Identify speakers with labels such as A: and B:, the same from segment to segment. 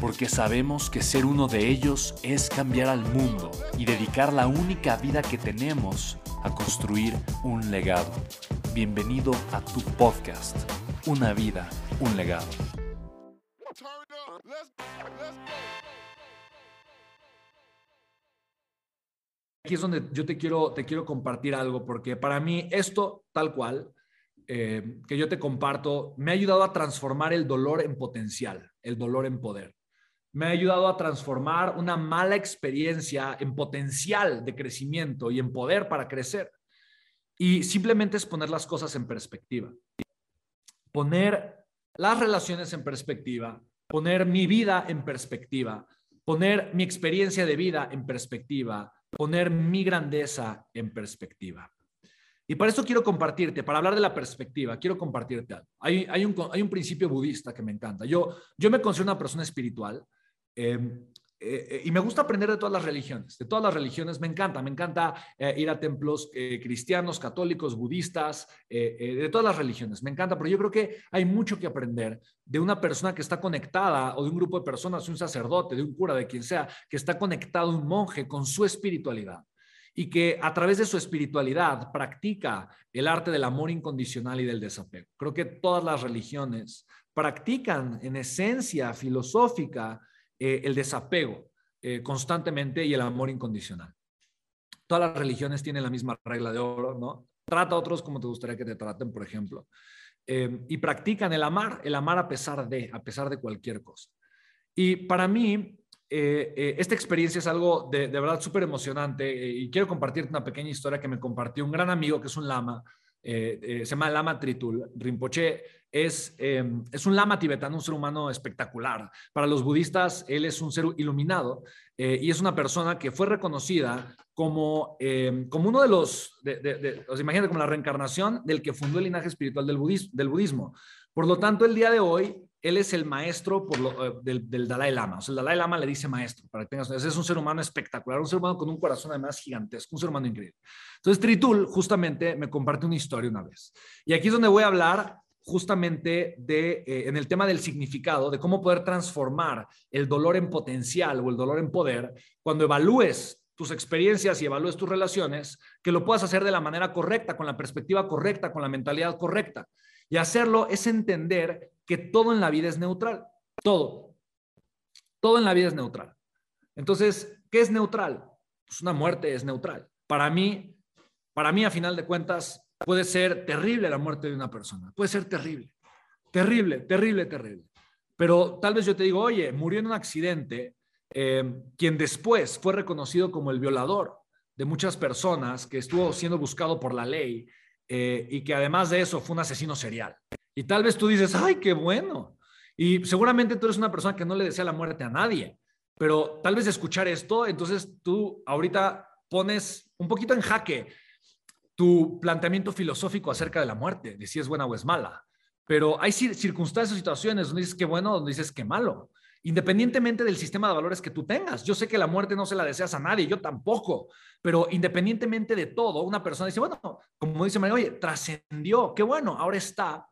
A: porque sabemos que ser uno de ellos es cambiar al mundo y dedicar la única vida que tenemos a construir un legado. Bienvenido a tu podcast, Una vida, un legado.
B: Aquí es donde yo te quiero, te quiero compartir algo, porque para mí esto, tal cual, eh, que yo te comparto, me ha ayudado a transformar el dolor en potencial, el dolor en poder me ha ayudado a transformar una mala experiencia en potencial de crecimiento y en poder para crecer. Y simplemente es poner las cosas en perspectiva. Poner las relaciones en perspectiva, poner mi vida en perspectiva, poner mi experiencia de vida en perspectiva, poner mi grandeza en perspectiva. Y para eso quiero compartirte, para hablar de la perspectiva, quiero compartirte algo. Hay, hay, un, hay un principio budista que me encanta. Yo, yo me considero una persona espiritual eh, eh, y me gusta aprender de todas las religiones, de todas las religiones me encanta, me encanta eh, ir a templos cristianos, católicos, budistas, de todas las religiones, me encanta, pero yo creo que hay mucho que aprender de una persona que está conectada o de un grupo de personas, de un sacerdote, de un cura, de quien sea, que está conectado, un monje, con su espiritualidad y que a través de su espiritualidad practica el arte del amor incondicional y del desapego. Creo que todas las religiones practican en esencia filosófica eh, el desapego eh, constantemente y el amor incondicional. Todas las religiones tienen la misma regla de oro, ¿no? Trata a otros como te gustaría que te traten, por ejemplo. Eh, y practican el amar, el amar a pesar de, a pesar de cualquier cosa. Y para mí, esta experiencia es algo de, de verdad súper emocionante y quiero compartirte una pequeña historia que me compartió un gran amigo que es un lama, se llama Lama Tritul. Rinpoche es, em, es un lama tibetano, un ser humano espectacular. Para los budistas, él es un ser iluminado eh, y es una persona que fue reconocida como, em, como uno de los, de, de, imagínate, como la reencarnación del que fundó el linaje espiritual del, budismo, del budismo. Por lo tanto, el día de hoy, él es el maestro eh, del, del, Dalai Lama. O sea, el Dalai Lama le dice maestro, para que tengas, es un ser humano espectacular, un ser humano con un corazón además gigantesco, un ser humano increíble. Entonces, Tritul justamente me comparte una historia una vez. Y aquí es donde voy a hablar justamente de, eh, en el tema del significado, de cómo poder transformar el dolor en potencial o el dolor en poder, cuando evalúes tus experiencias y evalúes tus relaciones, que lo puedas hacer de la manera correcta, con la perspectiva correcta, con la mentalidad correcta. Y hacerlo es entender que todo en la vida es neutral, todo. Todo en la vida es neutral. Entonces, ¿qué es neutral? Pues una muerte es neutral. Para mí, para mí, a final de cuentas, Puede ser terrible la muerte de una persona, puede ser terrible, terrible, terrible, terrible. Pero tal vez yo te digo, oye, murió en un accidente eh, quien después fue reconocido como el violador de muchas personas, que estuvo siendo buscado por la ley eh, y que además de eso fue un asesino serial. Y tal vez tú dices, ay, qué bueno. Y seguramente tú eres una persona que no le desea la muerte a nadie, pero tal vez escuchar esto, entonces tú ahorita pones un poquito en jaque tu planteamiento filosófico acerca de la muerte, de si es buena o es mala. Pero hay circunstancias o situaciones donde dices que bueno, donde dices que malo, independientemente del sistema de valores que tú tengas. Yo sé que la muerte no se la deseas a nadie, yo tampoco, pero independientemente de todo, una persona dice, bueno, como dice María, oye, trascendió, qué bueno, ahora está,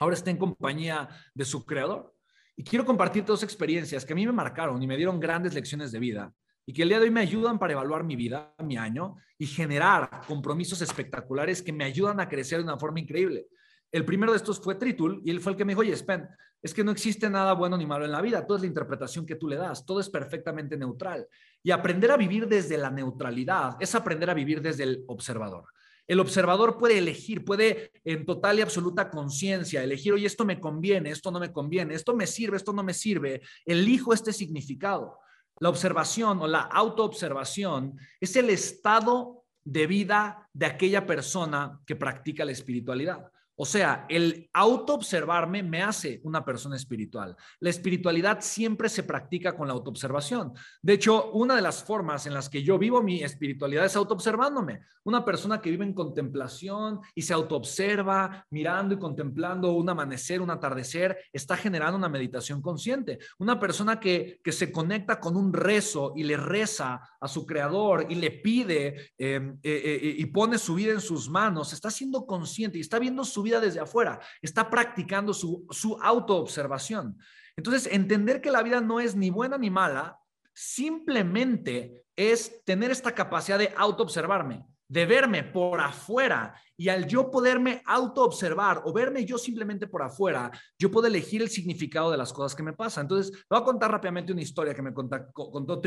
B: ahora está en compañía de su creador. Y quiero compartir dos experiencias que a mí me marcaron y me dieron grandes lecciones de vida y que el día de hoy me ayudan para evaluar mi vida, mi año y generar compromisos espectaculares que me ayudan a crecer de una forma increíble. El primero de estos fue Tritul y él fue el que me dijo, oye, Spen, es que no existe nada bueno ni malo en la vida, todo es la interpretación que tú le das, todo es perfectamente neutral. Y aprender a vivir desde la neutralidad es aprender a vivir desde el observador. El observador puede elegir, puede en total y absoluta conciencia elegir, oye, esto me conviene, esto no me conviene, esto me sirve, esto no me sirve. Elijo este significado. La observación o la autoobservación es el estado de vida de aquella persona que practica la espiritualidad. O sea, el autoobservarme me hace una persona espiritual. La espiritualidad siempre se practica con la autoobservación. De hecho, una de las formas en las que yo vivo mi espiritualidad es autoobservándome. Una persona que vive en contemplación y se autoobserva mirando y contemplando un amanecer, un atardecer, está generando una meditación consciente. Una persona que, que se conecta con un rezo y le reza a su creador y le pide em, eh, eh, y pone su vida en sus manos, está siendo consciente y está viendo su desde afuera, está practicando su, su autoobservación. Entonces, entender que la vida no es ni buena ni mala, simplemente es tener esta capacidad de autoobservarme, de verme por afuera y al yo poderme autoobservar o verme yo simplemente por afuera, yo puedo elegir el significado de las cosas que me pasan. Entonces, voy a contar rápidamente una historia que me contó, contó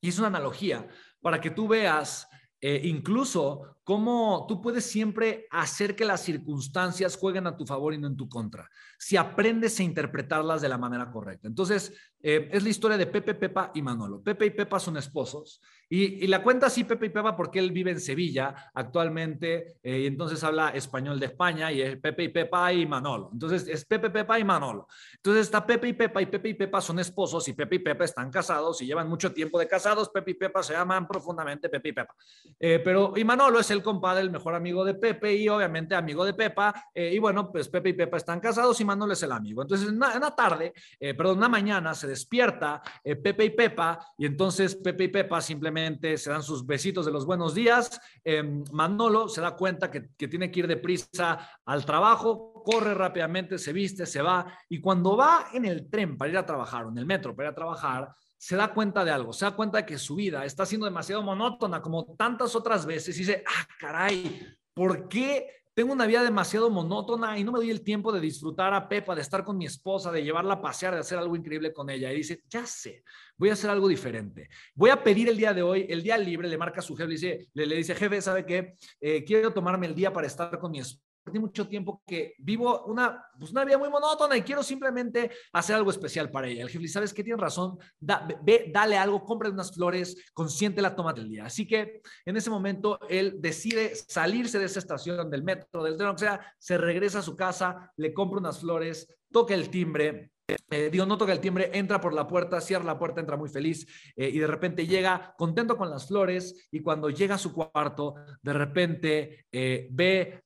B: y es una analogía para que tú veas eh, incluso cómo tú puedes siempre hacer que las circunstancias jueguen a tu favor y no en tu contra, si aprendes a interpretarlas de la manera correcta. Entonces, eh, es la historia de Pepe, Pepa y Manolo. Pepe y Pepa son esposos y, la cuenta así Pepe y Pepa porque él vive en Sevilla actualmente eh, y entonces habla español de España y es Pepe y Pepa y Manolo. Entonces, es Pepe, Pepa y Manolo. Entonces está Pepe y Pepa y Pepe y Pepa son esposos y Pepe y Pepa están casados y llevan mucho tiempo de casados. Pepe y Pepa se llaman profundamente Pepe y Pepa. Eh, pero y Manolo es el compadre, el mejor amigo de Pepe y obviamente amigo de Pepa. y bueno, pues Pepe y Pepa están casados y Manolo es el amigo. Entonces, en una, tarde, perdón, una mañana se despierta eh, Pepe y Pepa y entonces Pepe y Pepa simplemente se dan sus besitos de los buenos días. Em, Manolo se da cuenta que, que tiene que ir deprisa al trabajo, corre rápidamente, se viste, se va y cuando va en el tren para ir a trabajar o en el metro para ir a trabajar, se da cuenta de algo, se da cuenta de que su vida está siendo demasiado monótona como tantas otras veces y dice, ah, caray, ¿por qué tengo una vida demasiado monótona y no me doy el tiempo de disfrutar a Pepa, de estar con mi esposa, de llevarla a pasear, de hacer algo increíble con ella. Y dice, ya sé, voy a hacer algo diferente. Voy a pedir el día de hoy, el día libre, le marca su jefe, le dice, le, dice jefe, ¿sabe qué? Eh, quiero tomarme el día para estar con mi esposa mucho tiempo que vivo una, pues una vida muy monótona y quiero simplemente hacer algo especial para ella. El jefe, ¿sabes qué? Tienes razón, ve, dale algo, compre unas flores, consiente la toma del día. Así que en ese momento él decide salirse de esa estación del metro, del tren, o sea, se regresa a su casa, le compra unas flores, toca el timbre, eh, digo, no toca el timbre, entra por la puerta, cierra la puerta, entra muy feliz eh, y de repente llega contento con las flores y cuando llega a su cuarto, de repente eh, ve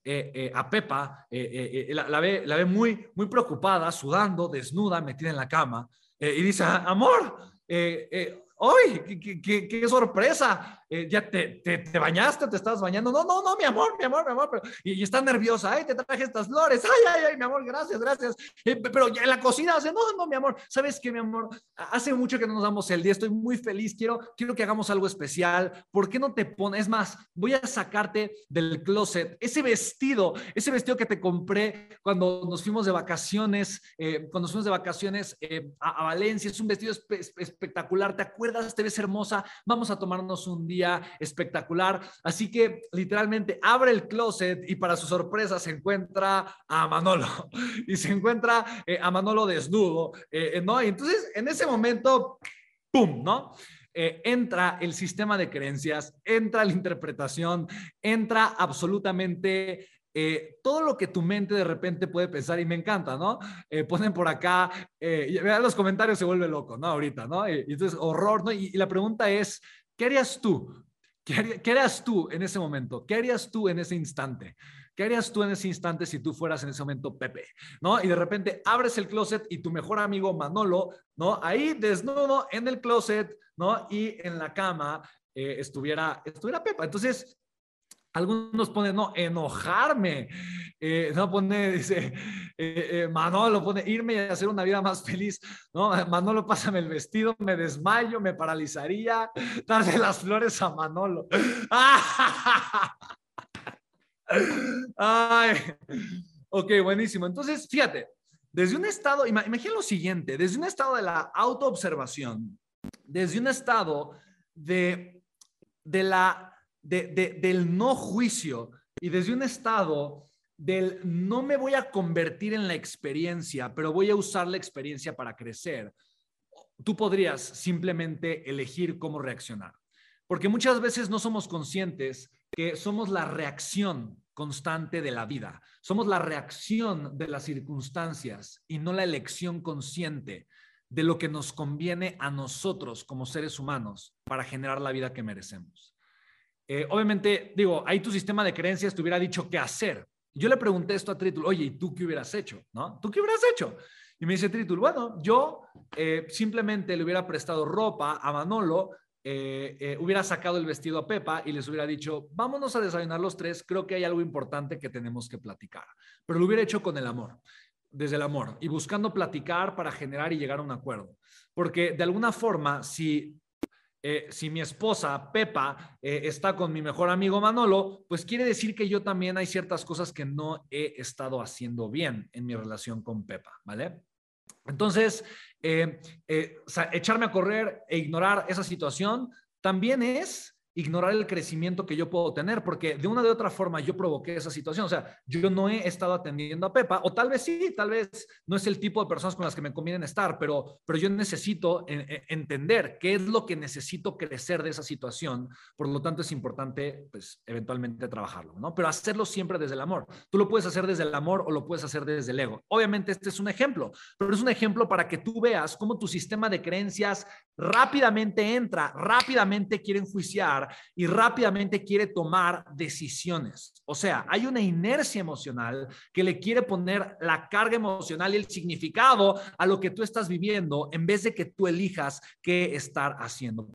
B: a Pepa, la, ve, la ve muy, muy preocupada, sudando, desnuda, metida en la cama y dice, amor, ¡Ay, qué, sorpresa! Eh, ¿Ya te, te, bañaste? ¿Te estás bañando? No, no, no, mi amor, mi amor, mi amor. Pero, y, está nerviosa. ¡Ay, te traje estas flores! ¡Ay, ay, ay, mi amor! Gracias, gracias. Eh, pero ya en la cocina hace, no, no, mi amor. ¿Sabes qué, mi amor? Hace mucho que no nos damos el día. Estoy muy feliz. Quiero, quiero que hagamos algo especial. ¿Por qué no te pones? Es más, voy a sacarte del closet ese vestido, ese vestido que te compré cuando nos fuimos de vacaciones, eh, cuando nos fuimos de vacaciones a, Valencia. Es un vestido espectacular. ¿Te acuerdas? Te ves hermosa, vamos a tomarnos un día espectacular. Así que literalmente abre el closet y para su sorpresa se encuentra a Manolo y se encuentra eh, a Manolo desnudo, eh, ¿no? Y entonces en ese momento, ¡pum!, ¿no? Eh, entra el sistema de creencias, entra la interpretación, entra absolutamente eh, todo lo que tu mente de repente puede pensar y me encanta, ¿no? Eh, ponen por acá, eh, vean los comentarios, se vuelve loco, ¿no? Ahorita, ¿no? Y, entonces, horror, ¿no? Y, la pregunta es, ¿qué harías tú? ¿Qué, ¿Qué harías tú en ese momento? ¿Qué harías tú en ese instante? ¿Qué harías tú en ese instante si tú fueras en ese momento Pepe? ¿No? Y de repente abres el closet y tu mejor amigo Manolo, ¿no? Ahí desnudo en el closet, ¿no? Y en la cama estuviera, estuviera Pepa. Entonces, algunos ponen, no, enojarme. Eh, no pone, dice, eh, eh, Manolo pone, irme y hacer una vida más feliz. No, Manolo, pásame el vestido, me desmayo, me paralizaría, darle las flores a Manolo. Ay. Ok, buenísimo. Entonces, fíjate, desde un estado, imagina lo siguiente, desde un estado de la autoobservación, desde un estado de, de la, de, del no juicio y desde un estado del no me voy a convertir en la experiencia, pero voy a usar la experiencia para crecer, tú podrías simplemente elegir cómo reaccionar. Porque muchas veces no somos conscientes que somos la reacción constante de la vida. Somos la reacción de las circunstancias y no la elección consciente de lo que nos conviene a nosotros como seres humanos para generar la vida que merecemos. Eh, obviamente, digo, ahí tu sistema de creencias te hubiera dicho qué hacer. Yo le pregunté esto a Tritul, oye, ¿y tú qué hubieras hecho? ¿No? ¿Tú qué hubieras hecho? Y me dice Tritul, bueno, yo eh, simplemente le hubiera prestado ropa a Manolo eh, hubiera sacado el vestido a Pepa y les hubiera dicho, vámonos a desayunar los tres, creo que hay algo importante que tenemos que platicar. Pero lo hubiera hecho con el amor, desde el amor, y buscando platicar para generar y llegar a un acuerdo. Porque de alguna forma, si, eh, si mi esposa Pepa está con mi mejor amigo Manolo, pues quiere decir que yo también hay ciertas cosas que no he estado haciendo bien en mi relación con Pepa, ¿vale? Entonces, eh, eh, echarme a correr e ignorar esa situación también es ignorar el crecimiento que yo puedo tener, porque de una de otra forma yo provoqué esa situación. O sea, yo no he estado atendiendo a Pepa, o tal vez sí, tal vez no es el tipo de personas con las que me conviene estar, pero, pero yo necesito entender qué es lo que necesito crecer de esa situación. Por lo tanto, es importante, pues, eventualmente trabajarlo, ¿no? Pero hacerlo siempre desde el amor. Tú lo puedes hacer desde el amor o lo puedes hacer desde el ego. Obviamente, este es un ejemplo, pero es un ejemplo para que tú veas cómo tu sistema de creencias rápidamente entra, rápidamente quiere enjuiciar y rápidamente quiere tomar decisiones. O sea, hay una inercia emocional que le quiere poner la carga emocional y el significado a lo que tú estás viviendo en vez de que tú elijas qué estar haciendo.